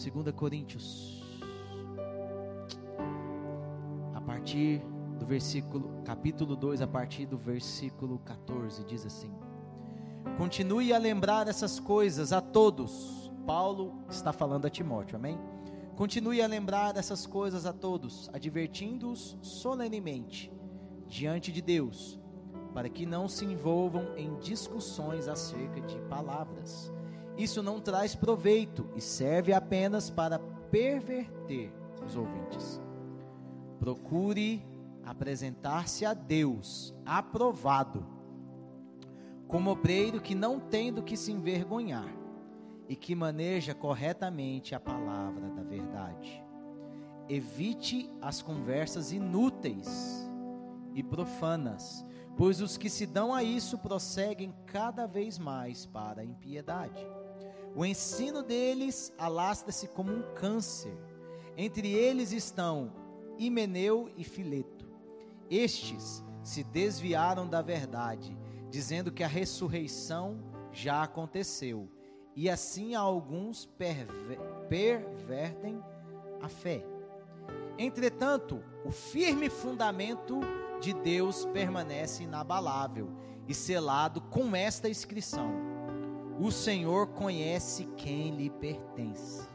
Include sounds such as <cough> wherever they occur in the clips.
2 Coríntios. A partir do versículo, capítulo 2, a partir do versículo 14, diz assim: Continue a lembrar essas coisas a todos. Paulo está falando a Timóteo, amém? Continue a lembrar essas coisas a todos, advertindo-os solenemente diante de Deus, para que não se envolvam em discussões acerca de palavras. Isso não traz proveito e serve apenas para perverter os ouvintes. Procure apresentar-se a Deus aprovado, como obreiro que não tem do que se envergonhar e que maneja corretamente a palavra da verdade. Evite as conversas inúteis e profanas, pois os que se dão a isso prosseguem cada vez mais para a impiedade. O ensino deles alastra-se como um câncer. Entre eles estão Himeneu e Fileto. Estes se desviaram da verdade, dizendo que a ressurreição já aconteceu, e assim alguns perver pervertem a fé. Entretanto, o firme fundamento de Deus permanece inabalável e selado com esta inscrição: O Senhor conhece quem lhe pertence.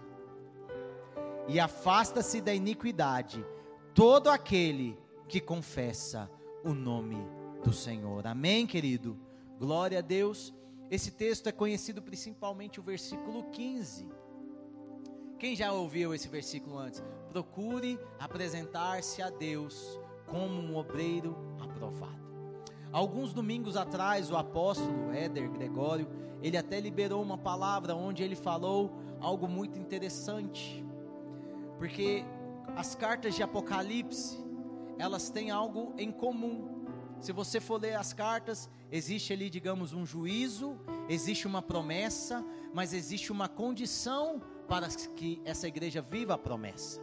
E afasta-se da iniquidade todo aquele que confessa o nome do Senhor. Amém, querido? Glória a Deus. Esse texto é conhecido principalmente o versículo 15. Quem já ouviu esse versículo antes? Procure apresentar-se a Deus como um obreiro aprovado. Alguns domingos atrás, o apóstolo Éder Gregório, ele até liberou uma palavra onde ele falou algo muito interessante. Porque as cartas de Apocalipse, elas têm algo em comum. Se você for ler as cartas, existe ali, digamos, um juízo, existe uma promessa, mas existe uma condição para que essa igreja viva a promessa.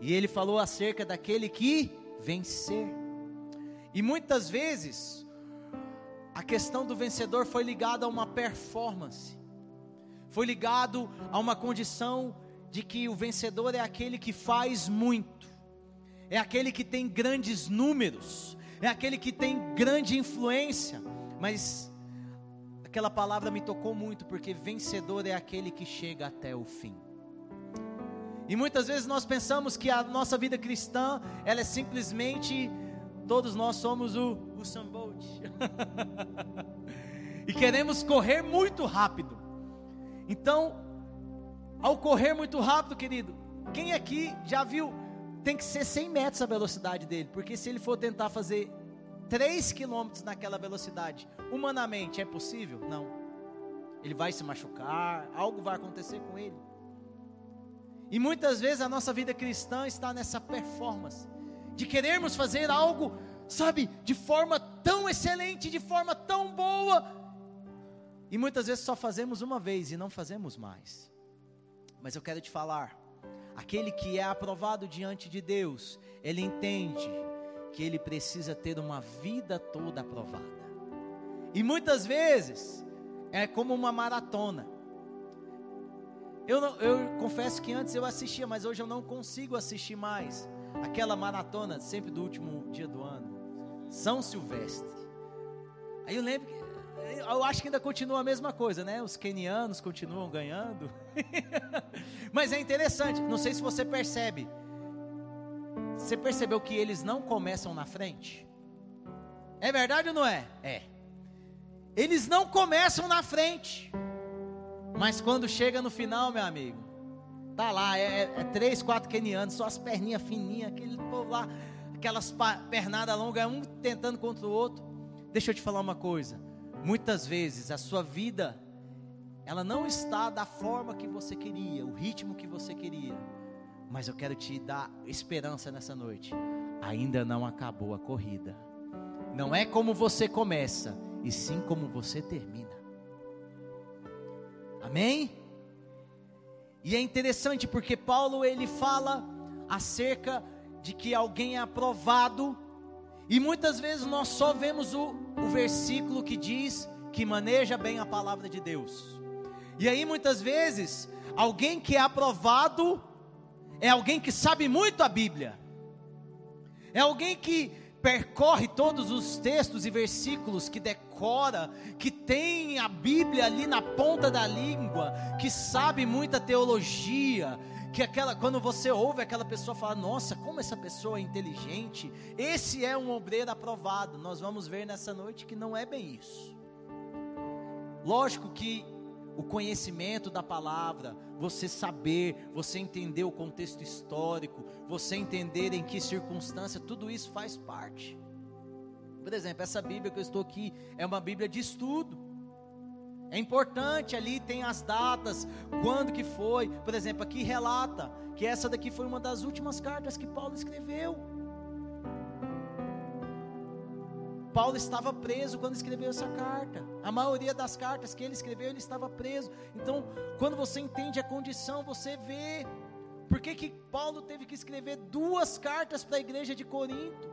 E ele falou acerca daquele que vencer. E muitas vezes, a questão do vencedor foi ligada a uma performance, foi ligado a uma condição de que o vencedor é aquele que faz muito, é aquele que tem grandes números, é aquele que tem grande influência, mas aquela palavra me tocou muito, porque vencedor é aquele que chega até o fim. E muitas vezes nós pensamos que a nossa vida cristã, ela é simplesmente, todos nós somos o, o <laughs> e queremos correr muito rápido. Então, ao correr muito rápido, querido, quem aqui já viu, tem que ser 100 metros a velocidade dele, porque se ele for tentar fazer 3 quilômetros naquela velocidade, humanamente é possível? Não. Ele vai se machucar, algo vai acontecer com ele. E muitas vezes a nossa vida cristã está nessa performance de querermos fazer algo, sabe, de forma tão excelente, de forma tão boa, e muitas vezes só fazemos uma vez e não fazemos mais. Mas eu quero te falar, aquele que é aprovado diante de Deus, ele entende que ele precisa ter uma vida toda aprovada. E muitas vezes é como uma maratona. Eu, não, eu confesso que antes eu assistia, mas hoje eu não consigo assistir mais aquela maratona sempre do último dia do ano, São Silvestre. Aí eu lembro que eu acho que ainda continua a mesma coisa, né? Os kenianos continuam ganhando. <laughs> mas é interessante, não sei se você percebe. Você percebeu que eles não começam na frente? É verdade ou não é? É. Eles não começam na frente. Mas quando chega no final, meu amigo, tá lá, é, é, é três, quatro kenianos, só as perninhas fininhas, aquele povo lá, aquelas pernadas longas, um tentando contra o outro. Deixa eu te falar uma coisa. Muitas vezes a sua vida, ela não está da forma que você queria, o ritmo que você queria. Mas eu quero te dar esperança nessa noite. Ainda não acabou a corrida. Não é como você começa, e sim como você termina. Amém? E é interessante porque Paulo ele fala acerca de que alguém é aprovado, e muitas vezes nós só vemos o, o versículo que diz que maneja bem a palavra de Deus. E aí muitas vezes, alguém que é aprovado é alguém que sabe muito a Bíblia. É alguém que percorre todos os textos e versículos, que decora, que tem a Bíblia ali na ponta da língua, que sabe muita teologia, que aquela quando você ouve aquela pessoa falar, nossa, como essa pessoa é inteligente. Esse é um obreiro aprovado. Nós vamos ver nessa noite que não é bem isso. Lógico que o conhecimento da palavra, você saber, você entender o contexto histórico, você entender em que circunstância, tudo isso faz parte. Por exemplo, essa Bíblia que eu estou aqui é uma Bíblia de estudo. É importante ali tem as datas, quando que foi. Por exemplo, aqui relata que essa daqui foi uma das últimas cartas que Paulo escreveu. Paulo estava preso quando escreveu essa carta. A maioria das cartas que ele escreveu, ele estava preso. Então, quando você entende a condição, você vê por que, que Paulo teve que escrever duas cartas para a igreja de Corinto.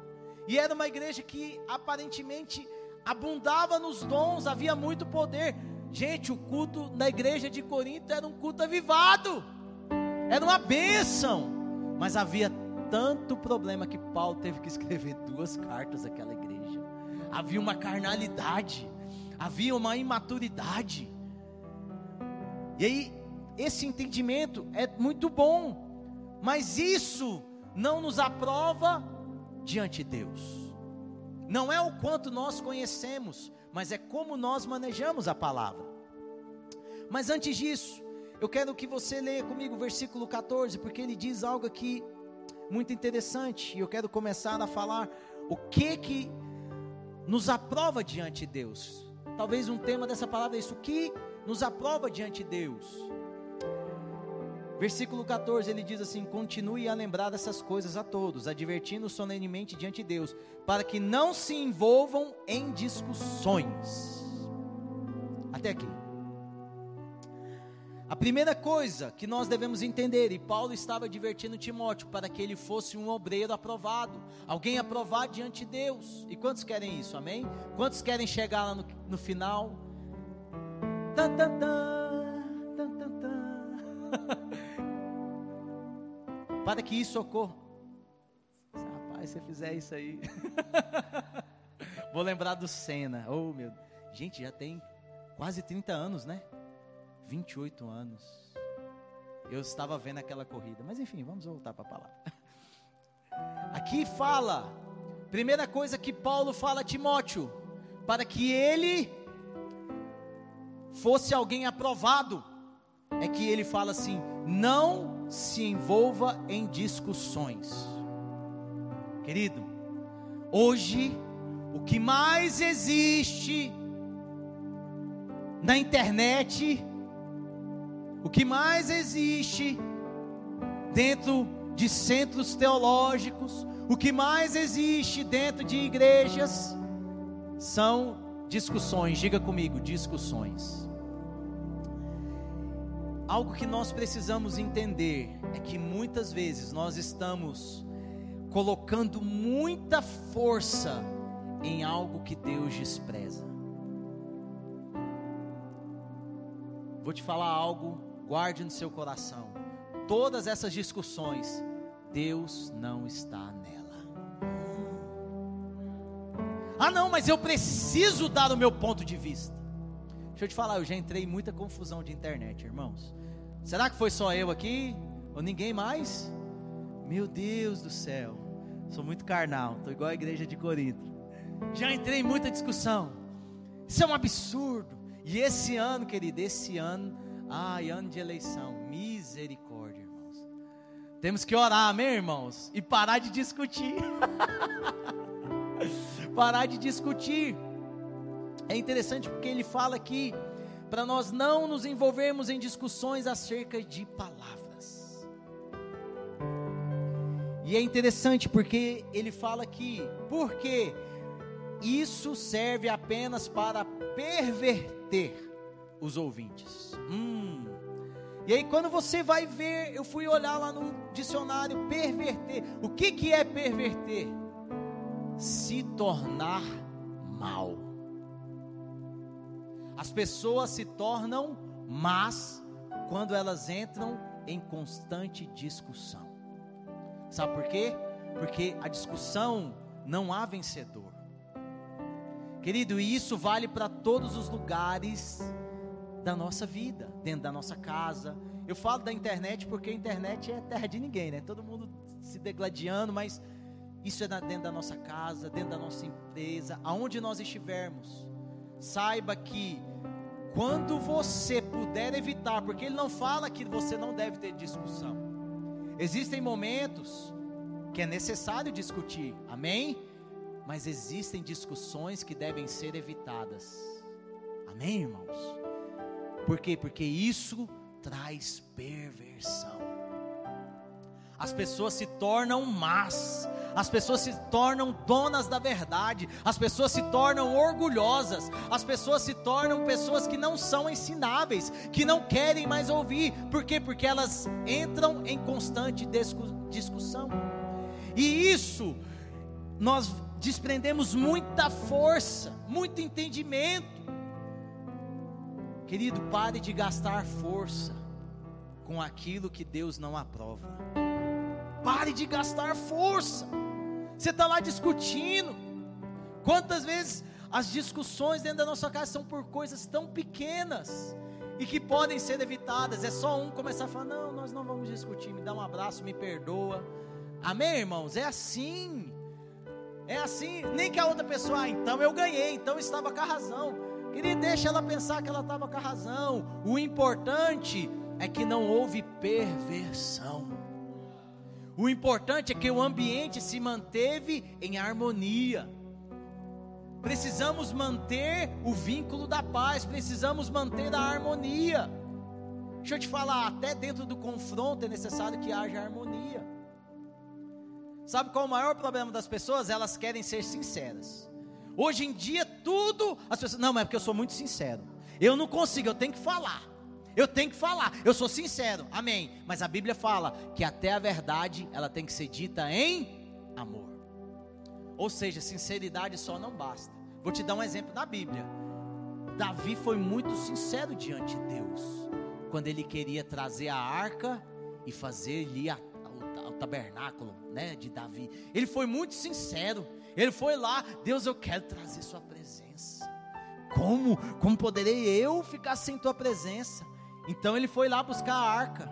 E era uma igreja que aparentemente abundava nos dons, havia muito poder. Gente, o culto na igreja de Corinto era um culto avivado, era uma bênção, mas havia tanto problema que Paulo teve que escrever duas cartas àquela igreja havia uma carnalidade, havia uma imaturidade. E aí, esse entendimento é muito bom, mas isso não nos aprova diante de Deus. Não é o quanto nós conhecemos, mas é como nós manejamos a palavra. Mas antes disso, eu quero que você leia comigo o versículo 14, porque ele diz algo aqui muito interessante, e eu quero começar a falar o que que nos aprova diante de Deus. Talvez um tema dessa palavra é isso: o que nos aprova diante de Deus? Versículo 14 ele diz assim: Continue a lembrar dessas coisas a todos, advertindo solenemente diante de Deus, para que não se envolvam em discussões. Até aqui. A primeira coisa que nós devemos entender, e Paulo estava advertindo Timóteo para que ele fosse um obreiro aprovado, alguém aprovado diante de Deus. E quantos querem isso, amém? Quantos querem chegar lá no, no final? Tan, tan, tan, tan, tan, tan. <laughs> para que isso ocorra. Rapaz, se você fizer isso aí. <laughs> Vou lembrar do Senna. Oh, meu. Gente, já tem quase 30 anos, né? 28 anos. Eu estava vendo aquela corrida. Mas enfim, vamos voltar para a palavra. <laughs> Aqui fala, primeira coisa que Paulo fala a Timóteo, para que ele fosse alguém aprovado, é que ele fala assim: não se envolva em discussões. Querido, hoje o que mais existe na internet o que mais existe dentro de centros teológicos, o que mais existe dentro de igrejas são discussões. Diga comigo, discussões. Algo que nós precisamos entender é que muitas vezes nós estamos colocando muita força em algo que Deus despreza. Vou te falar algo guarde no seu coração. Todas essas discussões, Deus não está nela. Ah, não, mas eu preciso dar o meu ponto de vista. Deixa eu te falar, eu já entrei em muita confusão de internet, irmãos. Será que foi só eu aqui? Ou ninguém mais? Meu Deus do céu, sou muito carnal, estou igual a igreja de Corinto. Já entrei em muita discussão. Isso é um absurdo. E esse ano, querido, esse ano Ai, ano de eleição, misericórdia, irmãos. Temos que orar, amém, irmãos? E parar de discutir. <laughs> parar de discutir. É interessante porque ele fala aqui para nós não nos envolvermos em discussões acerca de palavras. E é interessante porque ele fala aqui, porque isso serve apenas para perverter os ouvintes. Hum. E aí quando você vai ver, eu fui olhar lá no dicionário perverter. O que que é perverter? Se tornar mal. As pessoas se tornam mas quando elas entram em constante discussão. Sabe por quê? Porque a discussão não há vencedor. Querido, e isso vale para todos os lugares da nossa vida, dentro da nossa casa. Eu falo da internet porque a internet é terra de ninguém, né? Todo mundo se degladiando, mas isso é dentro da nossa casa, dentro da nossa empresa, aonde nós estivermos. Saiba que quando você puder evitar, porque ele não fala que você não deve ter discussão. Existem momentos que é necessário discutir, amém? Mas existem discussões que devem ser evitadas, amém, irmãos? Por quê? Porque isso traz perversão. As pessoas se tornam más, as pessoas se tornam donas da verdade, as pessoas se tornam orgulhosas, as pessoas se tornam pessoas que não são ensináveis, que não querem mais ouvir, por quê? Porque elas entram em constante discussão, e isso nós desprendemos muita força, muito entendimento. Querido, pare de gastar força com aquilo que Deus não aprova. Pare de gastar força. Você está lá discutindo. Quantas vezes as discussões dentro da nossa casa são por coisas tão pequenas e que podem ser evitadas. É só um começar a falar: Não, nós não vamos discutir. Me dá um abraço, me perdoa. Amém, irmãos? É assim. É assim. Nem que a outra pessoa, ah, então eu ganhei, então estava com a razão. Queria deixa ela pensar que ela estava com a razão. O importante é que não houve perversão. O importante é que o ambiente se manteve em harmonia. Precisamos manter o vínculo da paz, precisamos manter a harmonia. Deixa eu te falar, até dentro do confronto é necessário que haja harmonia. Sabe qual é o maior problema das pessoas? Elas querem ser sinceras. Hoje em dia, tudo, as pessoas, não, mas é porque eu sou muito sincero. Eu não consigo, eu tenho que falar. Eu tenho que falar, eu sou sincero, amém. Mas a Bíblia fala que até a verdade ela tem que ser dita em amor. Ou seja, sinceridade só não basta. Vou te dar um exemplo da Bíblia. Davi foi muito sincero diante de Deus, quando ele queria trazer a arca e fazer ali a, o, o tabernáculo né, de Davi. Ele foi muito sincero. Ele foi lá, Deus, eu quero trazer Sua presença. Como? Como poderei eu ficar sem Tua presença? Então ele foi lá buscar a arca,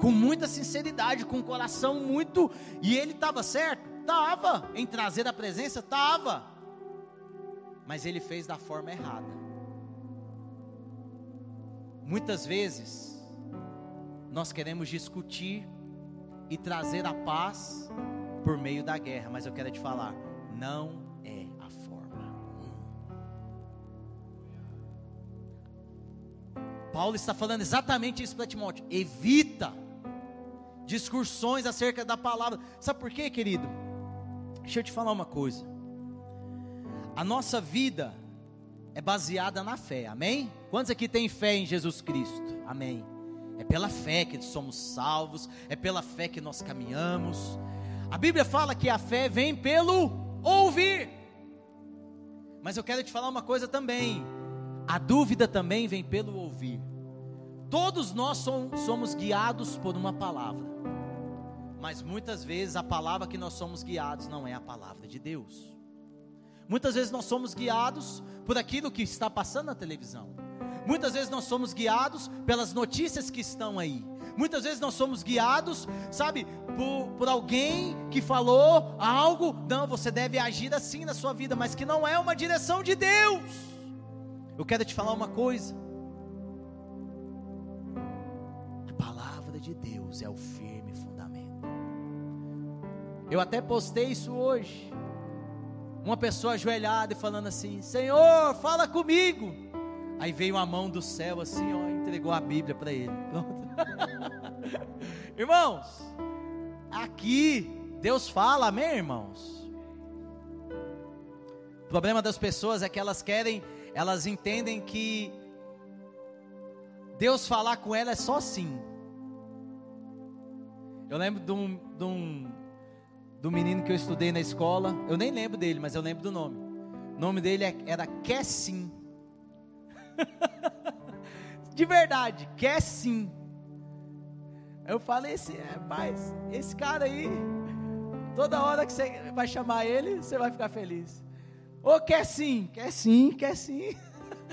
com muita sinceridade, com o coração muito. E ele estava certo? Estava. Em trazer a presença? Estava. Mas ele fez da forma errada. Muitas vezes, nós queremos discutir e trazer a paz por meio da guerra, mas eu quero te falar, não Paulo está falando exatamente isso para Timóteo. Evita discursões acerca da palavra. Sabe por quê, querido? Deixa eu te falar uma coisa. A nossa vida é baseada na fé, amém? Quantos aqui têm fé em Jesus Cristo? Amém. É pela fé que somos salvos, é pela fé que nós caminhamos. A Bíblia fala que a fé vem pelo ouvir. Mas eu quero te falar uma coisa também. A dúvida também vem pelo ouvir. Todos nós somos guiados por uma palavra, mas muitas vezes a palavra que nós somos guiados não é a palavra de Deus. Muitas vezes nós somos guiados por aquilo que está passando na televisão. Muitas vezes nós somos guiados pelas notícias que estão aí. Muitas vezes nós somos guiados, sabe, por, por alguém que falou algo. Não, você deve agir assim na sua vida, mas que não é uma direção de Deus. Eu quero te falar uma coisa. de Deus é o firme fundamento. Eu até postei isso hoje. Uma pessoa ajoelhada e falando assim: Senhor, fala comigo. Aí veio a mão do céu assim, ó, entregou a Bíblia para ele. <laughs> irmãos, aqui Deus fala, amém, irmãos? O problema das pessoas é que elas querem, elas entendem que Deus falar com ela é só sim. Eu lembro de um, de um, de um menino que eu estudei na escola. Eu nem lembro dele, mas eu lembro do nome. O nome dele é, era Kessin. <laughs> de verdade, sim. Eu falei assim, é, mas esse cara aí, toda hora que você vai chamar ele, você vai ficar feliz. Ou quer sim, quer sim, quer sim.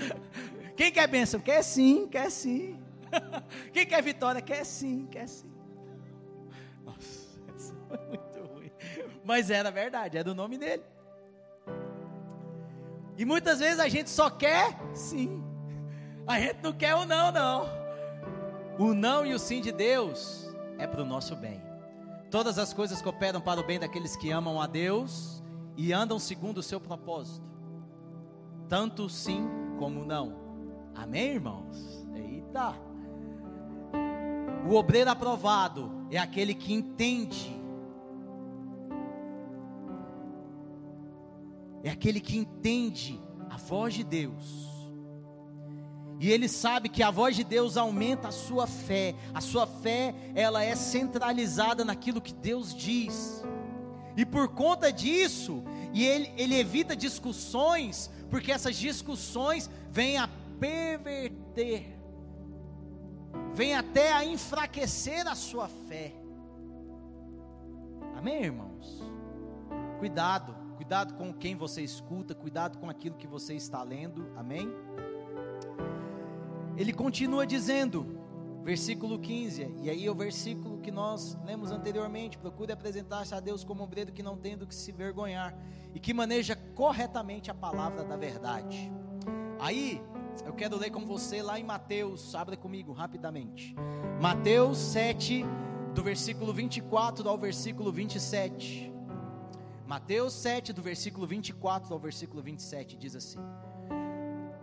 <laughs> Quem quer bênção? Quer sim, quer sim. <laughs> Quem quer vitória? Quer sim, quer sim. Nossa, <laughs> isso foi muito ruim. Mas era verdade, é do nome dele. E muitas vezes a gente só quer sim. A gente não quer o não, não. O não e o sim de Deus é para o nosso bem. Todas as coisas cooperam para o bem daqueles que amam a Deus e andam segundo o seu propósito. Tanto sim como não. Amém, irmãos? Eita! O obreiro aprovado é aquele que entende. É aquele que entende a voz de Deus. E ele sabe que a voz de Deus aumenta a sua fé. A sua fé, ela é centralizada naquilo que Deus diz. E por conta disso, e ele, ele evita discussões, porque essas discussões vêm a perverter vem até a enfraquecer a sua fé. Amém, irmãos? Cuidado, cuidado com quem você escuta, cuidado com aquilo que você está lendo. Amém? Ele continua dizendo, versículo 15, e aí é o versículo que nós lemos anteriormente: procure apresentar-se a Deus como obreiro que não tem do que se vergonhar e que maneja corretamente a palavra da verdade. Aí, eu quero ler com você lá em Mateus, abre comigo rapidamente. Mateus 7, do versículo 24 ao versículo 27. Mateus 7, do versículo 24 ao versículo 27, diz assim: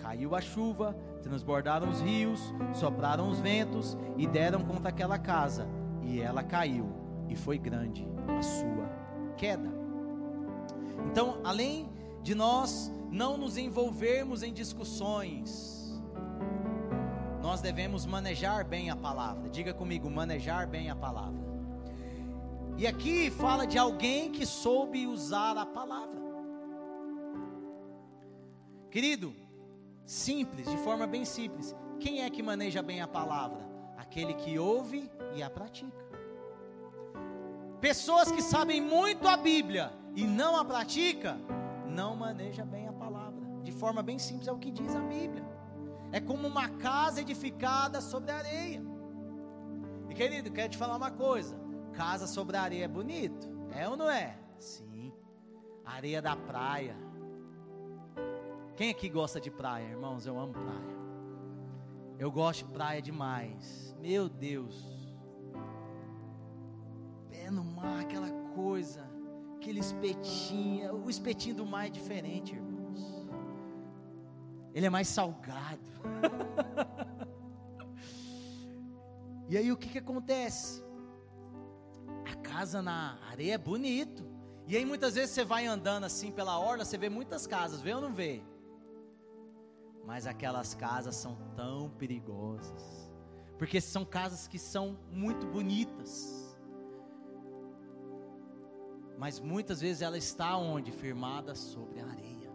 Caiu a chuva, transbordaram os rios, sopraram os ventos e deram contra aquela casa, e ela caiu, e foi grande a sua queda. Então, além de nós não nos envolvermos em discussões, nós devemos manejar bem a palavra. Diga comigo, manejar bem a palavra. E aqui fala de alguém que soube usar a palavra. Querido, simples, de forma bem simples. Quem é que maneja bem a palavra? Aquele que ouve e a pratica. Pessoas que sabem muito a Bíblia e não a pratica, não maneja bem a palavra. De forma bem simples é o que diz a Bíblia. É como uma casa edificada sobre areia. E querido, quero te falar uma coisa: casa sobre areia é bonito, é ou não é? Sim. Areia da praia. Quem aqui gosta de praia, irmãos? Eu amo praia. Eu gosto de praia demais. Meu Deus. Pé no mar, aquela coisa aquele espetinho, o espetinho do mar é diferente, irmãos. Ele é mais salgado. <laughs> e aí o que que acontece? A casa na areia é bonito. E aí muitas vezes você vai andando assim pela orla, você vê muitas casas, vê ou não vê? Mas aquelas casas são tão perigosas. Porque são casas que são muito bonitas mas muitas vezes ela está onde? Firmada sobre a areia.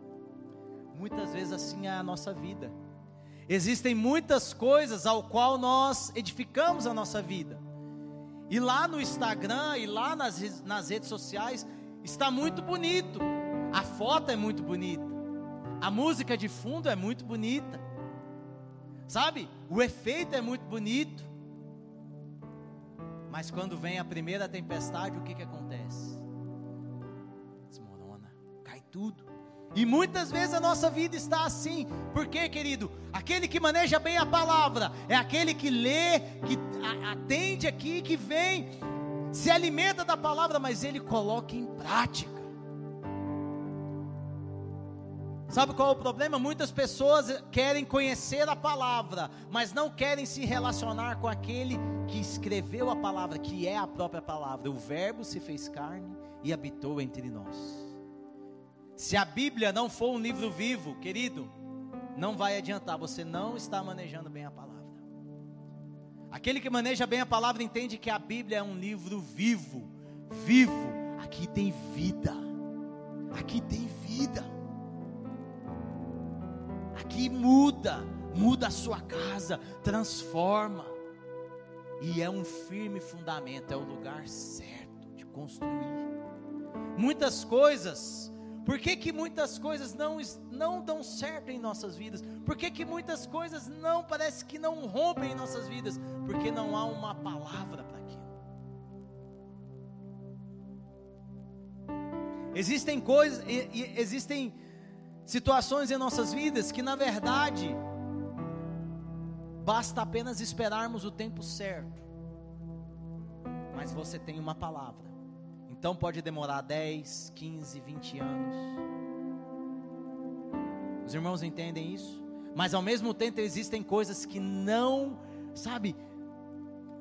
Muitas vezes assim é a nossa vida. Existem muitas coisas ao qual nós edificamos a nossa vida. E lá no Instagram e lá nas, nas redes sociais está muito bonito. A foto é muito bonita. A música de fundo é muito bonita. Sabe? O efeito é muito bonito. Mas quando vem a primeira tempestade, o que, que acontece? tudo. E muitas vezes a nossa vida está assim. Por quê, querido? Aquele que maneja bem a palavra é aquele que lê, que atende aqui, que vem, se alimenta da palavra, mas ele coloca em prática. Sabe qual é o problema? Muitas pessoas querem conhecer a palavra, mas não querem se relacionar com aquele que escreveu a palavra, que é a própria palavra. O Verbo se fez carne e habitou entre nós. Se a Bíblia não for um livro vivo, querido, não vai adiantar, você não está manejando bem a palavra. Aquele que maneja bem a palavra entende que a Bíblia é um livro vivo, vivo. Aqui tem vida, aqui tem vida aqui muda, muda a sua casa, transforma. E é um firme fundamento, é o lugar certo de construir. Muitas coisas, por que, que muitas coisas não, não dão certo em nossas vidas? Por que, que muitas coisas não parece que não rompem em nossas vidas? Porque não há uma palavra para aquilo. Existem coisas, existem situações em nossas vidas que, na verdade, basta apenas esperarmos o tempo certo. Mas você tem uma palavra. Então pode demorar 10, 15, 20 anos. Os irmãos entendem isso? Mas ao mesmo tempo existem coisas que não, sabe,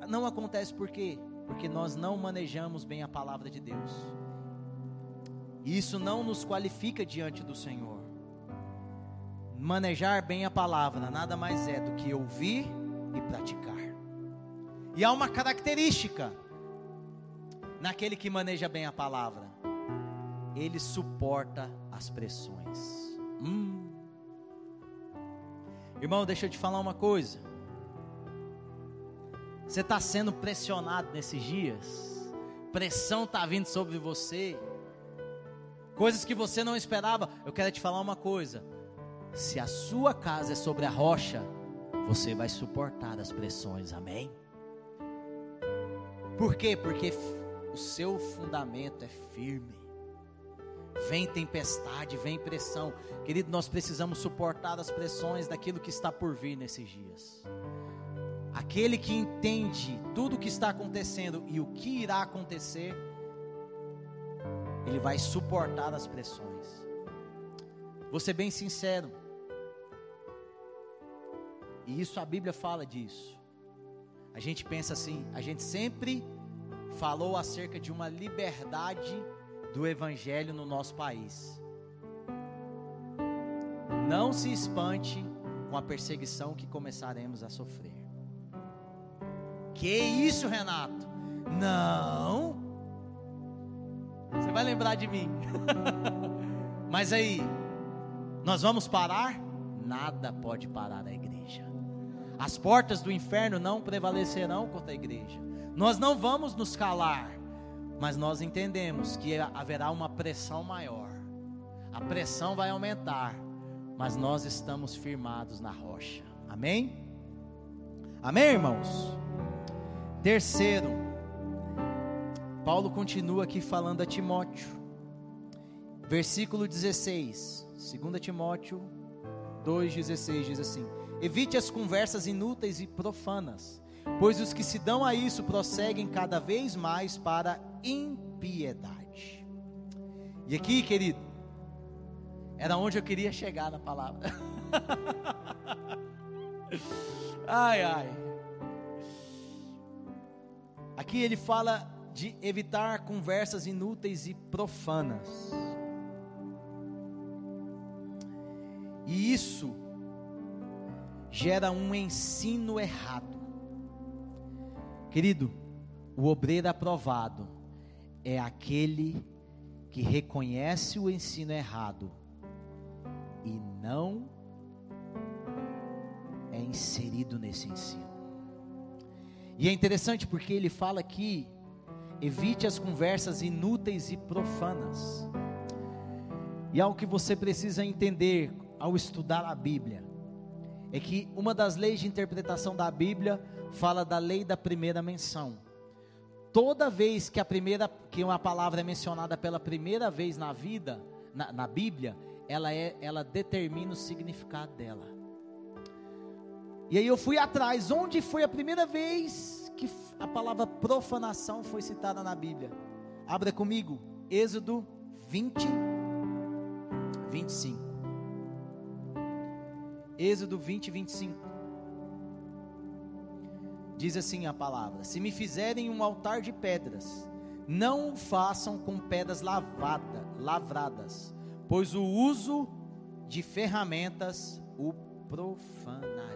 não acontece por quê? Porque nós não manejamos bem a palavra de Deus. E isso não nos qualifica diante do Senhor manejar bem a palavra nada mais é do que ouvir e praticar. E há uma característica naquele que maneja bem a palavra: ele suporta as pressões. Hum. Irmão, deixa eu te falar uma coisa. Você está sendo pressionado nesses dias, pressão está vindo sobre você, coisas que você não esperava. Eu quero te falar uma coisa: se a sua casa é sobre a rocha, você vai suportar as pressões, amém? Por quê? Porque o seu fundamento é firme. Vem tempestade, vem pressão. Querido, nós precisamos suportar as pressões daquilo que está por vir nesses dias. Aquele que entende tudo o que está acontecendo e o que irá acontecer, ele vai suportar as pressões. Vou ser bem sincero. E isso a Bíblia fala disso. A gente pensa assim, a gente sempre falou acerca de uma liberdade do evangelho no nosso país. Não se espante com a perseguição que começaremos a sofrer. Que isso, Renato? Não. Você vai lembrar de mim. <laughs> Mas aí, nós vamos parar? Nada pode parar a igreja. As portas do inferno não prevalecerão contra a igreja. Nós não vamos nos calar, mas nós entendemos que haverá uma pressão maior. A pressão vai aumentar, mas nós estamos firmados na rocha. Amém? Amém, irmãos? Terceiro, Paulo continua aqui falando a Timóteo, versículo 16, 2 Timóteo 2,16 diz assim: Evite as conversas inúteis e profanas, pois os que se dão a isso prosseguem cada vez mais para impiedade. E aqui, querido, era onde eu queria chegar na palavra. <laughs> ai, ai. Aqui ele fala de evitar conversas inúteis e profanas. E isso gera um ensino errado. Querido, o obreiro aprovado é aquele que reconhece o ensino errado e não é inserido nesse ensino. E é interessante porque ele fala aqui: evite as conversas inúteis e profanas. E algo que você precisa entender ao estudar a Bíblia é que uma das leis de interpretação da Bíblia fala da lei da primeira menção. Toda vez que a primeira, que uma palavra é mencionada pela primeira vez na vida, na, na Bíblia, ela é, ela determina o significado dela. E aí eu fui atrás, onde foi a primeira vez que a palavra profanação foi citada na Bíblia? Abra comigo, Êxodo 20, 25. Êxodo 20, 25. Diz assim a palavra: Se me fizerem um altar de pedras, não o façam com pedras lavada, lavradas, pois o uso de ferramentas o profanaria.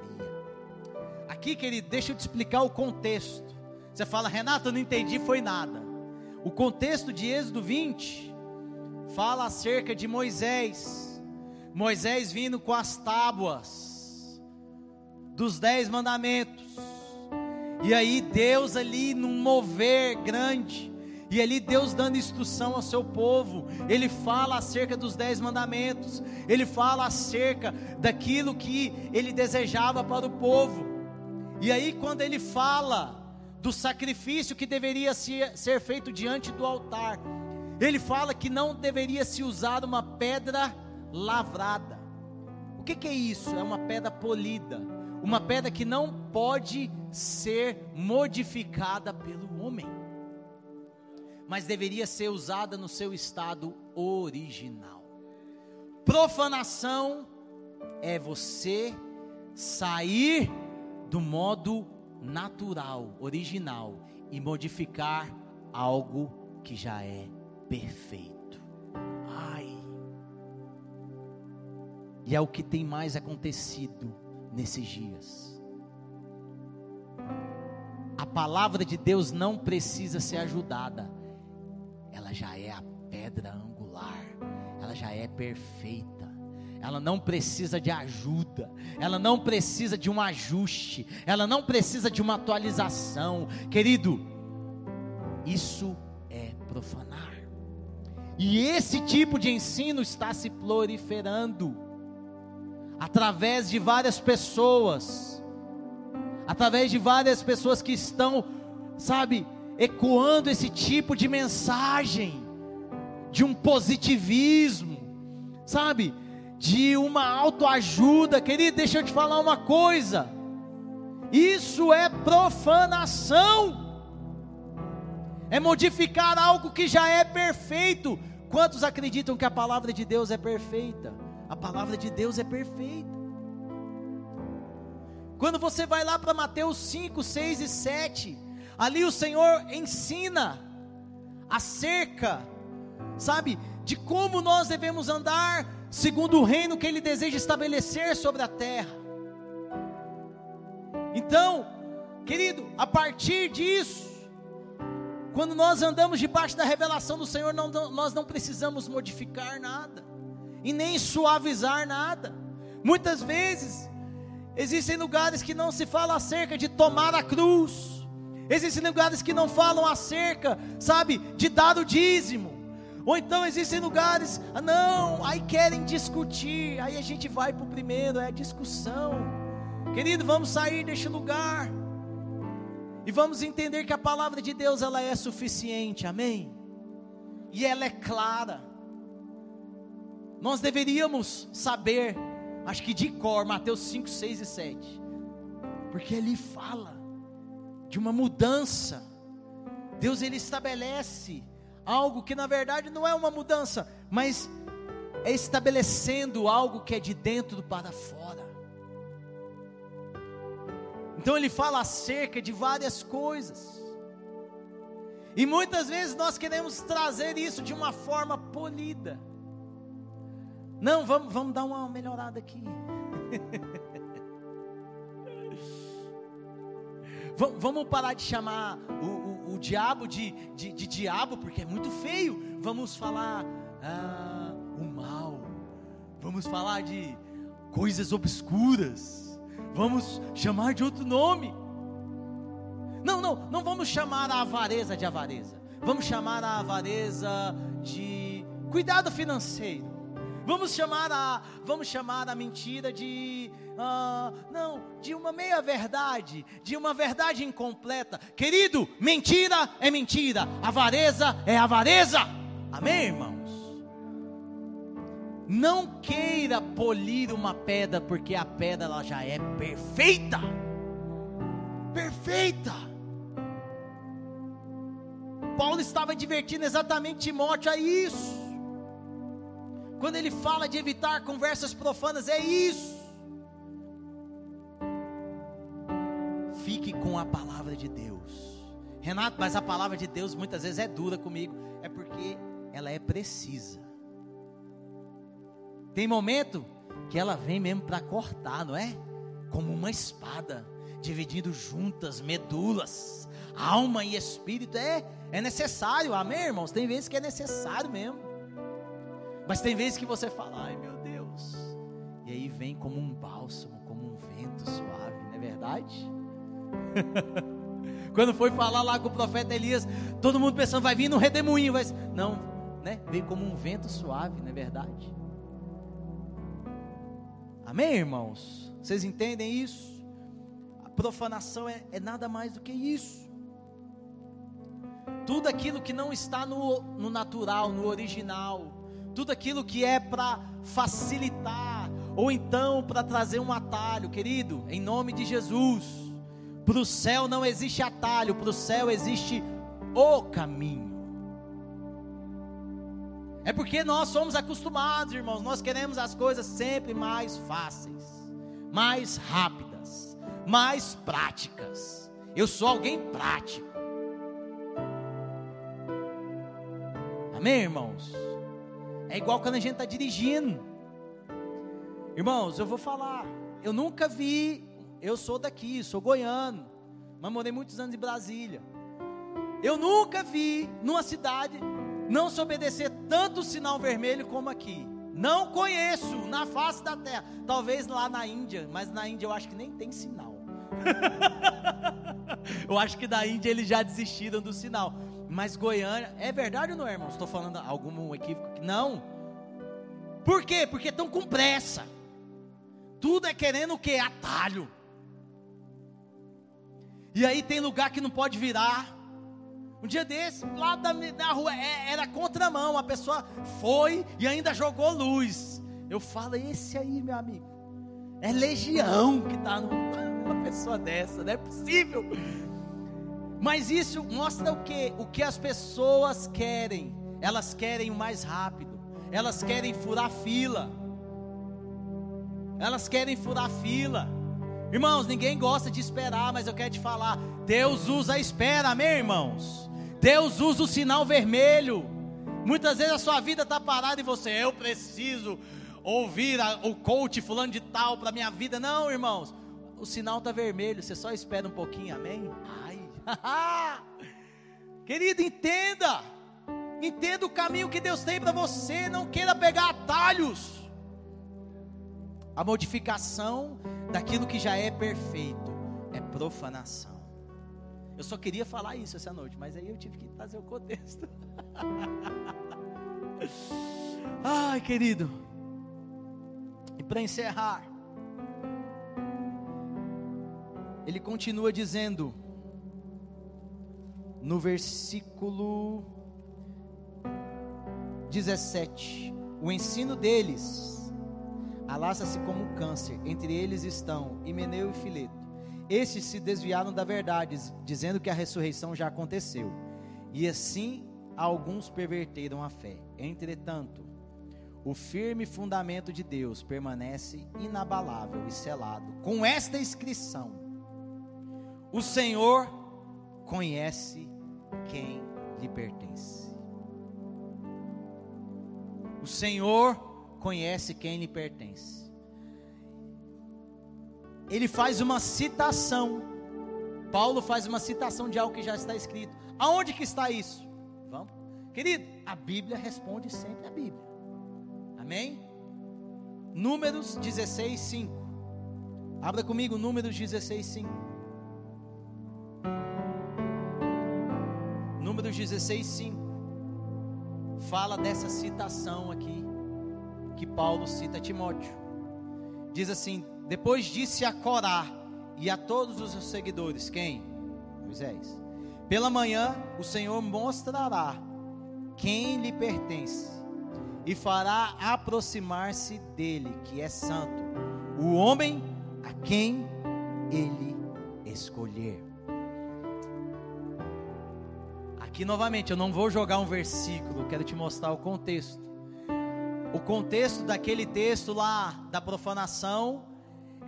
Aqui, querido, deixa eu te explicar o contexto. Você fala, Renato, eu não entendi, foi nada. O contexto de Êxodo 20 fala acerca de Moisés. Moisés vindo com as tábuas dos dez mandamentos. E aí Deus ali num mover grande, e ali Deus dando instrução ao seu povo, ele fala acerca dos dez mandamentos, ele fala acerca daquilo que ele desejava para o povo. E aí quando ele fala do sacrifício que deveria ser, feito diante do altar, ele fala que não deveria se usar uma pedra lavrada. O que, que é isso? É uma pedra polida, uma pedra que não pode ser modificada pelo homem mas deveria ser usada no seu estado original. Profanação é você sair do modo natural, original e modificar algo que já é perfeito. Ai. E é o que tem mais acontecido nesses dias. A palavra de Deus não precisa ser ajudada ela já é a pedra angular, ela já é perfeita. Ela não precisa de ajuda, ela não precisa de um ajuste, ela não precisa de uma atualização. Querido, isso é profanar. E esse tipo de ensino está se proliferando através de várias pessoas, através de várias pessoas que estão, sabe, ecoando esse tipo de mensagem, de um positivismo, sabe? De uma autoajuda, querido, deixa eu te falar uma coisa. Isso é profanação. É modificar algo que já é perfeito. Quantos acreditam que a palavra de Deus é perfeita? A palavra de Deus é perfeita. Quando você vai lá para Mateus 5, 6 e 7, Ali o Senhor ensina acerca, sabe, de como nós devemos andar segundo o reino que Ele deseja estabelecer sobre a terra. Então, querido, a partir disso, quando nós andamos debaixo da revelação do Senhor, não, nós não precisamos modificar nada e nem suavizar nada. Muitas vezes existem lugares que não se fala acerca de tomar a cruz Existem lugares que não falam acerca, sabe, de dar o dízimo. Ou então existem lugares, ah, não, aí querem discutir, aí a gente vai para o primeiro, é discussão. Querido, vamos sair deste lugar. E vamos entender que a palavra de Deus ela é suficiente, amém? E ela é clara. Nós deveríamos saber, acho que de cor, Mateus 5, 6 e 7. Porque ali fala de uma mudança. Deus ele estabelece algo que na verdade não é uma mudança, mas é estabelecendo algo que é de dentro para fora. Então ele fala acerca de várias coisas. E muitas vezes nós queremos trazer isso de uma forma polida. Não, vamos, vamos dar uma melhorada aqui. <laughs> Vamos parar de chamar o, o, o diabo de, de, de, diabo, porque é muito feio. Vamos falar ah, o mal. Vamos falar de coisas obscuras. Vamos chamar de outro nome. Não, não, não vamos chamar a avareza de avareza. Vamos chamar a avareza de cuidado financeiro. Vamos chamar a, vamos chamar a mentira de ah, não, de uma meia verdade, de uma verdade incompleta. Querido, mentira é mentira, avareza é avareza. Amém, irmãos? Não queira polir uma pedra, porque a pedra ela já é perfeita. Perfeita. Paulo estava advertindo exatamente Timóteo a isso. Quando ele fala de evitar conversas profanas, é isso. Fique com a palavra de Deus. Renato, mas a palavra de Deus muitas vezes é dura comigo, é porque ela é precisa. Tem momento que ela vem mesmo para cortar, não é? Como uma espada, dividindo juntas medulas, alma e espírito. É, é necessário, amém, irmãos? Tem vezes que é necessário mesmo. Mas tem vezes que você fala, ai meu Deus. E aí vem como um bálsamo, como um vento suave, não é verdade? <laughs> Quando foi falar lá com o profeta Elias, todo mundo pensando, vai vir no redemoinho. Vai... Não, né? Veio como um vento suave, não é verdade? Amém, irmãos? Vocês entendem isso? A profanação é, é nada mais do que isso. Tudo aquilo que não está no, no natural, no original, tudo aquilo que é para facilitar, ou então para trazer um atalho, querido, em nome de Jesus. Para o céu não existe atalho, para o céu existe o caminho. É porque nós somos acostumados, irmãos, nós queremos as coisas sempre mais fáceis, mais rápidas, mais práticas. Eu sou alguém prático. Amém, irmãos? É igual quando a gente está dirigindo. Irmãos, eu vou falar. Eu nunca vi. Eu sou daqui, sou goiano. Mas morei muitos anos em Brasília. Eu nunca vi numa cidade não se obedecer tanto o sinal vermelho como aqui. Não conheço na face da terra. Talvez lá na Índia, mas na Índia eu acho que nem tem sinal. <laughs> eu acho que da Índia eles já desistiram do sinal. Mas Goiânia, é verdade ou não é, irmão? Estou falando algum equívoco? Não. Por quê? Porque estão com pressa. Tudo é querendo o que? Atalho. E aí tem lugar que não pode virar. Um dia desse, lá da, da rua, é, era contramão. A pessoa foi e ainda jogou luz. Eu falo, esse aí, meu amigo, é legião que está numa <laughs> pessoa dessa, não é possível. Mas isso mostra o que? O que as pessoas querem. Elas querem o mais rápido. Elas querem furar fila. Elas querem furar fila. Irmãos, ninguém gosta de esperar, mas eu quero te falar: Deus usa a espera, amém, irmãos? Deus usa o sinal vermelho. Muitas vezes a sua vida está parada e você, eu preciso ouvir a, o coach fulano de tal para minha vida. Não, irmãos. O sinal está vermelho, você só espera um pouquinho, amém? Ai, <laughs> querido, entenda. Entenda o caminho que Deus tem para você. Não queira pegar atalhos. A modificação daquilo que já é perfeito é profanação. Eu só queria falar isso essa noite, mas aí eu tive que trazer o contexto. <laughs> Ai, querido. E para encerrar, ele continua dizendo no versículo 17: O ensino deles alastra-se como um câncer, entre eles estão Himeneu e Fileto estes se desviaram da verdade, dizendo que a ressurreição já aconteceu. E assim alguns perverteram a fé. Entretanto, o firme fundamento de Deus permanece inabalável e selado com esta inscrição: O Senhor conhece quem lhe pertence. O Senhor conhece quem lhe pertence ele faz uma citação. Paulo faz uma citação de algo que já está escrito. Aonde que está isso? Vamos? Querido, a Bíblia responde sempre a Bíblia. Amém? Números 16, 5. Abra comigo Números 16, 5. Números 16, 5. Fala dessa citação aqui que Paulo cita a Timóteo. Diz assim: depois disse a Corá e a todos os seus seguidores: Quem? Moisés. Pela manhã o Senhor mostrará quem lhe pertence e fará aproximar-se dele, que é santo, o homem a quem ele escolher. Aqui novamente, eu não vou jogar um versículo, quero te mostrar o contexto. O contexto daquele texto lá da profanação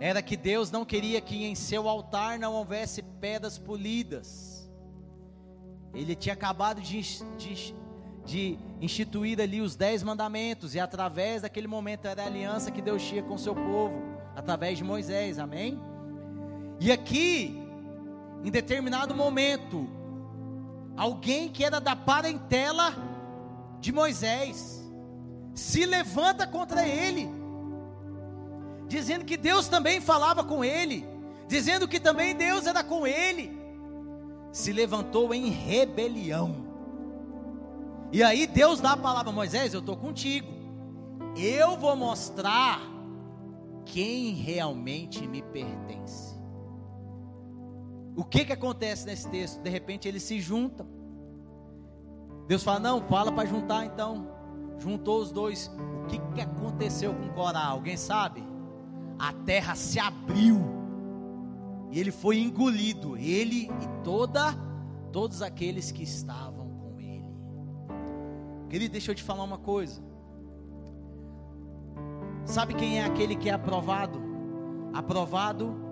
era que Deus não queria que em seu altar não houvesse pedras polidas. Ele tinha acabado de, de, de instituir ali os dez mandamentos, e através daquele momento era a aliança que Deus tinha com seu povo, através de Moisés, amém? E aqui, em determinado momento, alguém que era da parentela de Moisés se levanta contra ele, dizendo que Deus também falava com ele, dizendo que também Deus era com ele, se levantou em rebelião. E aí Deus dá a palavra a Moisés: Eu estou contigo, eu vou mostrar quem realmente me pertence. O que que acontece nesse texto? De repente eles se juntam. Deus fala: Não, fala para juntar então. Juntou os dois. O que que aconteceu com Corá? Alguém sabe? A terra se abriu. E ele foi engolido, ele e toda todos aqueles que estavam com ele. Querido, deixa eu te falar uma coisa. Sabe quem é aquele que é aprovado? Aprovado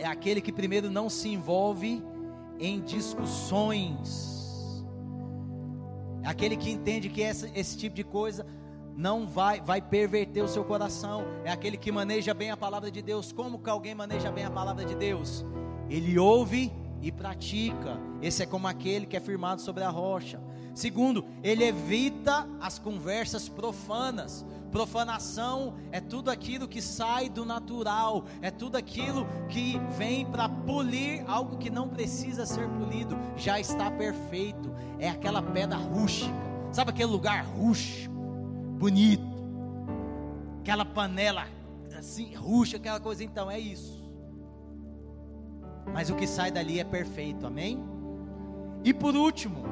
é aquele que primeiro não se envolve em discussões. É aquele que entende que essa, esse tipo de coisa não vai, vai perverter o seu coração. É aquele que maneja bem a palavra de Deus. Como que alguém maneja bem a palavra de Deus? Ele ouve e pratica. Esse é como aquele que é firmado sobre a rocha. Segundo, ele evita as conversas profanas. Profanação é tudo aquilo que sai do natural, é tudo aquilo que vem para polir algo que não precisa ser polido, já está perfeito. É aquela pedra rústica, sabe aquele lugar rústico, bonito, aquela panela assim, rústica, aquela coisa, então é isso. Mas o que sai dali é perfeito, amém? E por último,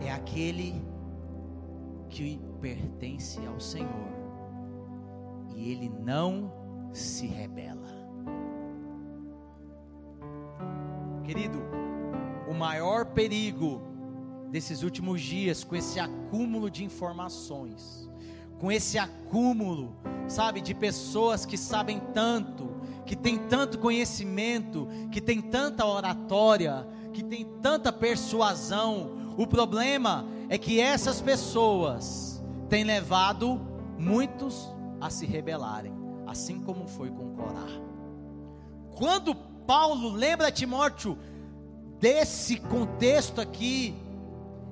é aquele que pertence ao Senhor e ele não se rebela. Querido, o maior perigo desses últimos dias, com esse acúmulo de informações, com esse acúmulo, sabe, de pessoas que sabem tanto, que tem tanto conhecimento, que tem tanta oratória, que tem tanta persuasão, o problema é que essas pessoas têm levado muitos a se rebelarem, assim como foi com Corá. Quando Paulo lembra Timóteo desse contexto aqui,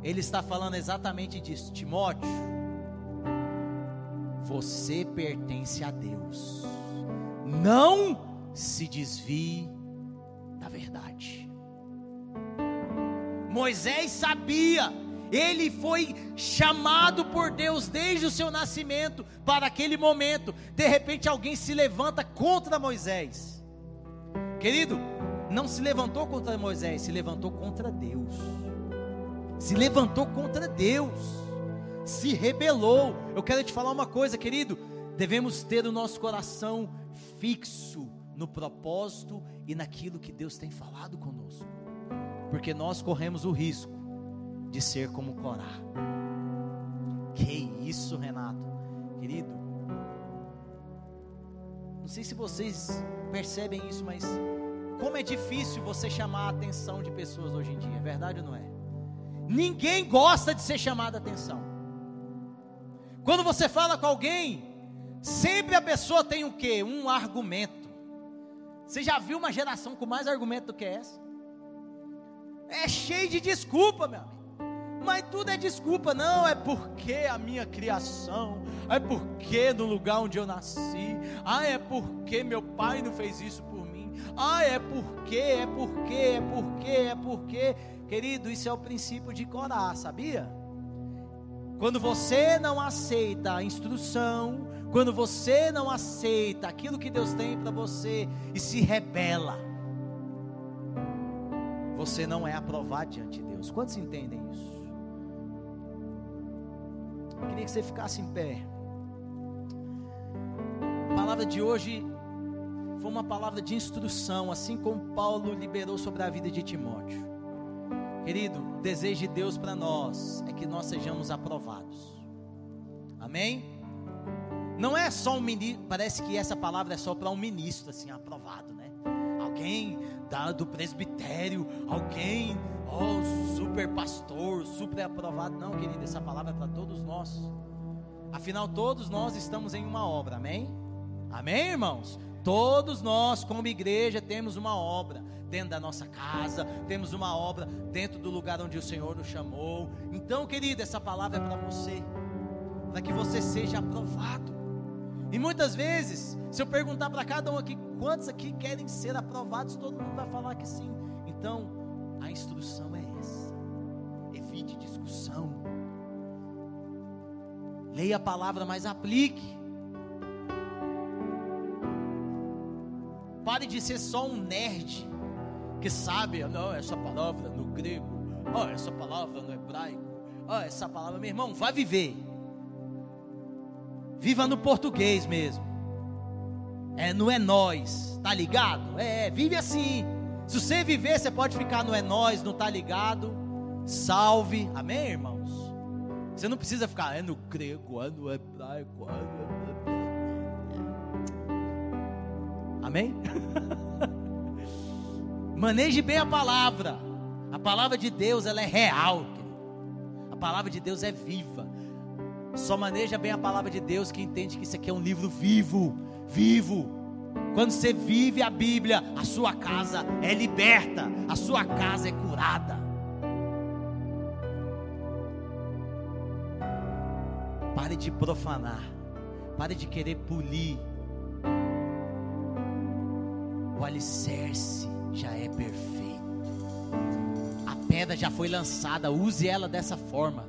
ele está falando exatamente disso. Timóteo, você pertence a Deus. Não se desvie da verdade. Moisés sabia, ele foi chamado por Deus desde o seu nascimento para aquele momento. De repente alguém se levanta contra Moisés. Querido, não se levantou contra Moisés, se levantou contra Deus. Se levantou contra Deus. Se rebelou. Eu quero te falar uma coisa, querido. Devemos ter o nosso coração fixo no propósito e naquilo que Deus tem falado conosco porque nós corremos o risco de ser como Corá. Que isso, Renato, querido. Não sei se vocês percebem isso, mas como é difícil você chamar a atenção de pessoas hoje em dia, é verdade ou não é? Ninguém gosta de ser chamado a atenção. Quando você fala com alguém, sempre a pessoa tem o quê? Um argumento. Você já viu uma geração com mais argumento do que essa? é cheio de desculpa, meu amigo. Mas tudo é desculpa, não, é porque a minha criação, é porque no lugar onde eu nasci, ah, é porque meu pai não fez isso por mim, ah, é porque, é porque, é porque, é porque, querido, isso é o princípio de Corá, sabia? Quando você não aceita a instrução, quando você não aceita aquilo que Deus tem para você e se rebela, você não é aprovado diante de Deus. Quantos entendem isso? Queria que você ficasse em pé. A palavra de hoje foi uma palavra de instrução, assim como Paulo liberou sobre a vida de Timóteo. Querido, o desejo de Deus para nós é que nós sejamos aprovados. Amém? Não é só um ministro, parece que essa palavra é só para um ministro, assim, aprovado, né? Alguém da, do presbitério, alguém, oh, super pastor, super aprovado. Não, querido, essa palavra é para todos nós. Afinal, todos nós estamos em uma obra, amém? Amém, irmãos? Todos nós, como igreja, temos uma obra dentro da nossa casa, temos uma obra dentro do lugar onde o Senhor nos chamou. Então, querido, essa palavra é para você, para que você seja aprovado. E muitas vezes, se eu perguntar para cada um aqui, quantos aqui querem ser aprovados, todo mundo vai falar que sim. Então, a instrução é essa. Evite discussão. Leia a palavra, mas aplique. Pare de ser só um nerd que sabe, não, essa palavra no grego, oh, essa palavra no hebraico, oh, essa palavra, meu irmão, vai viver. Viva no português mesmo. É, não é nós, tá ligado? É, vive assim. Se você viver, você pode ficar no é nós, não tá ligado. Salve, amém, irmãos? Você não precisa ficar, é no grego, é no hebraico, é no Amém? <laughs> Maneje bem a palavra. A palavra de Deus, ela é real. A palavra de Deus é viva. Só maneja bem a palavra de Deus que entende que isso aqui é um livro vivo, vivo. Quando você vive a Bíblia, a sua casa é liberta, a sua casa é curada. Pare de profanar, pare de querer polir o alicerce já é perfeito. A pedra já foi lançada, use ela dessa forma.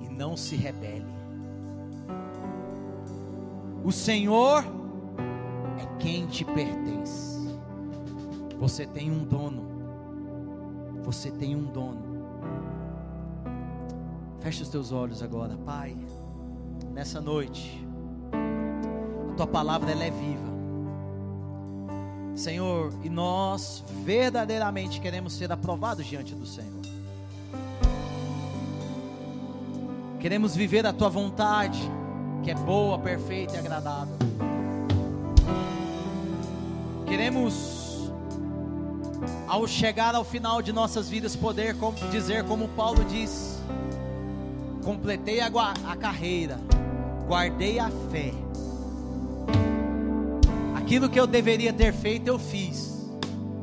E não se rebele. O Senhor é quem te pertence. Você tem um dono. Você tem um dono. Feche os teus olhos agora, Pai. Nessa noite tua palavra ela é viva. Senhor, e nós verdadeiramente queremos ser aprovados diante do Senhor. Queremos viver a tua vontade, que é boa, perfeita e agradável. Queremos, ao chegar ao final de nossas vidas, poder dizer como Paulo diz: completei a, a carreira, guardei a fé Aquilo que eu deveria ter feito, eu fiz.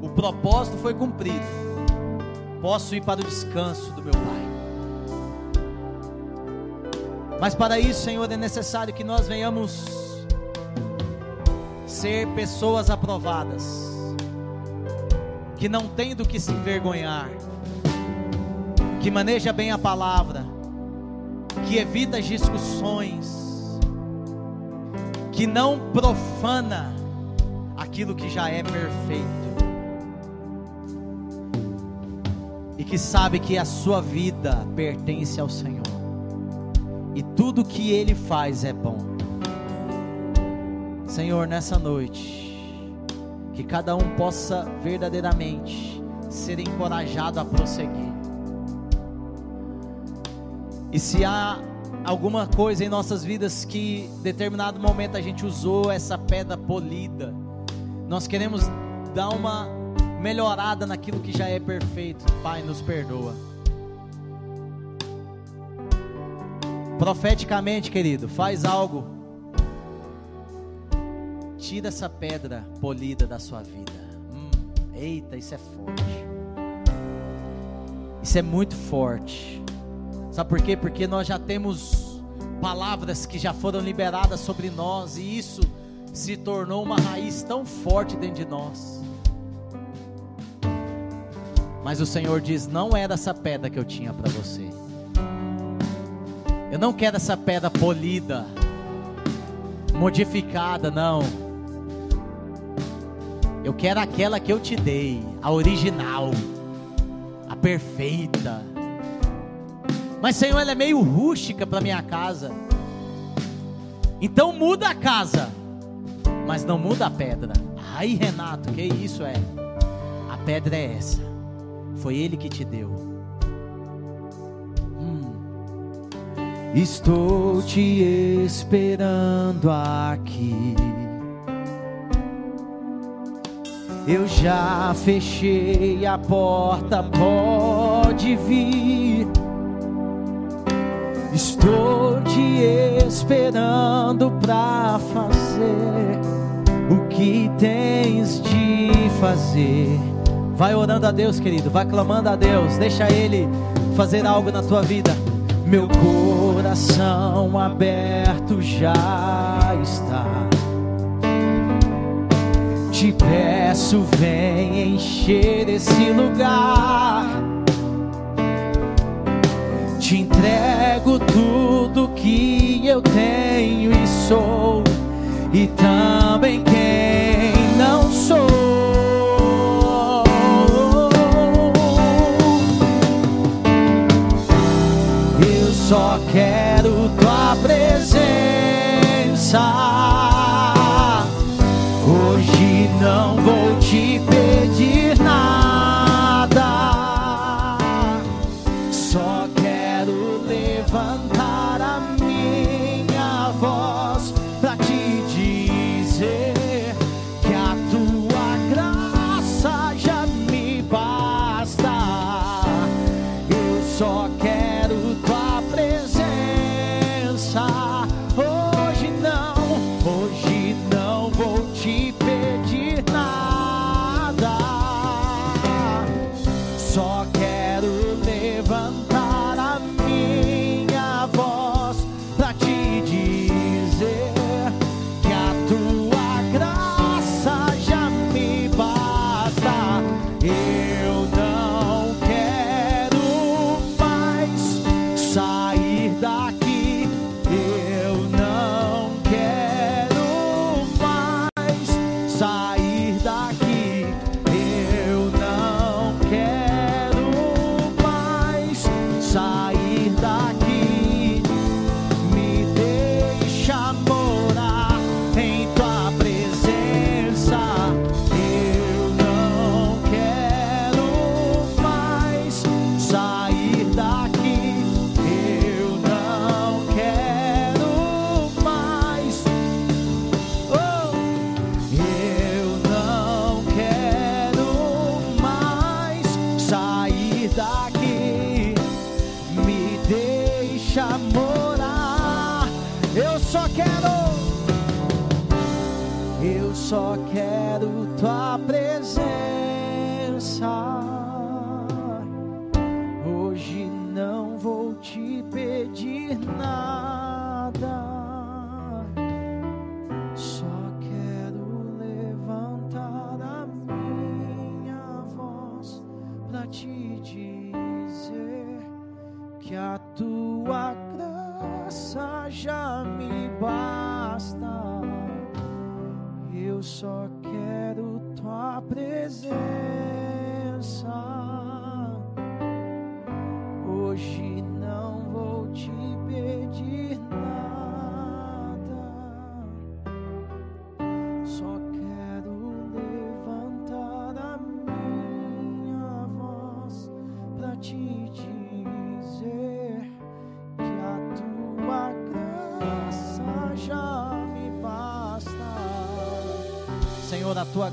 O propósito foi cumprido. Posso ir para o descanso do meu Pai. Mas para isso, Senhor, é necessário que nós venhamos ser pessoas aprovadas, que não tem do que se envergonhar, que maneja bem a palavra, que evita as discussões, que não profana aquilo que já é perfeito. E que sabe que a sua vida pertence ao Senhor. E tudo que Ele faz é bom. Senhor, nessa noite, que cada um possa verdadeiramente ser encorajado a prosseguir. E se há alguma coisa em nossas vidas que em determinado momento a gente usou essa pedra polida, nós queremos dar uma melhorada naquilo que já é perfeito. Pai, nos perdoa. Profeticamente, querido, faz algo. Tira essa pedra polida da sua vida. Hum, eita, isso é forte. Isso é muito forte. Sabe por quê? Porque nós já temos palavras que já foram liberadas sobre nós e isso se tornou uma raiz tão forte dentro de nós. Mas o Senhor diz: não é dessa pedra que eu tinha para você. Eu não quero essa pedra polida, modificada, não. Eu quero aquela que eu te dei, a original, a perfeita. Mas Senhor, ela é meio rústica para minha casa. Então muda a casa mas não muda a pedra. Ai, Renato, que isso é? A pedra é essa. Foi ele que te deu. Estou te esperando aqui. Eu já fechei a porta, pode vir. Estou te esperando pra fazer o que tens de fazer. Vai orando a Deus, querido, vai clamando a Deus, deixa Ele fazer algo na tua vida. Meu coração aberto já está. Te peço, vem encher esse lugar. Te entrego tudo que eu tenho e sou, e também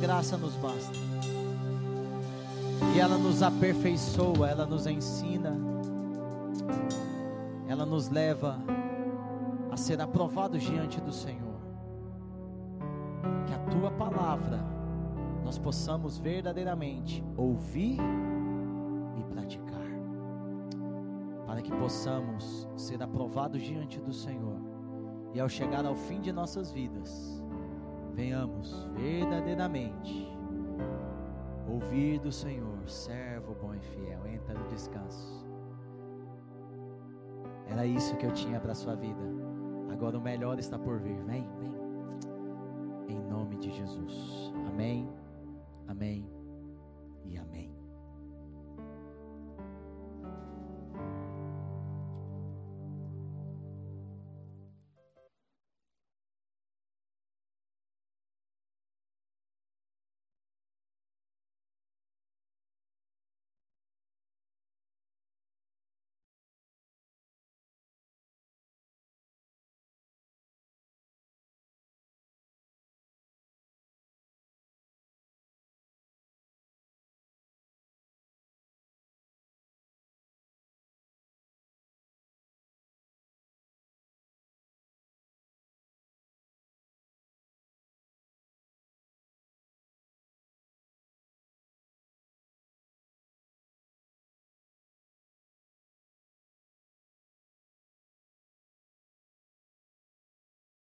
graça nos basta. E ela nos aperfeiçoa, ela nos ensina, ela nos leva a ser aprovados diante do Senhor. Que a tua palavra nós possamos verdadeiramente ouvir e praticar, para que possamos ser aprovados diante do Senhor e ao chegar ao fim de nossas vidas, venhamos verdadeiramente ouvir do Senhor, servo bom e fiel, entra no descanso. Era isso que eu tinha para sua vida. Agora o melhor está por vir. Vem, vem. Em nome de Jesus. Amém. Amém. E amém.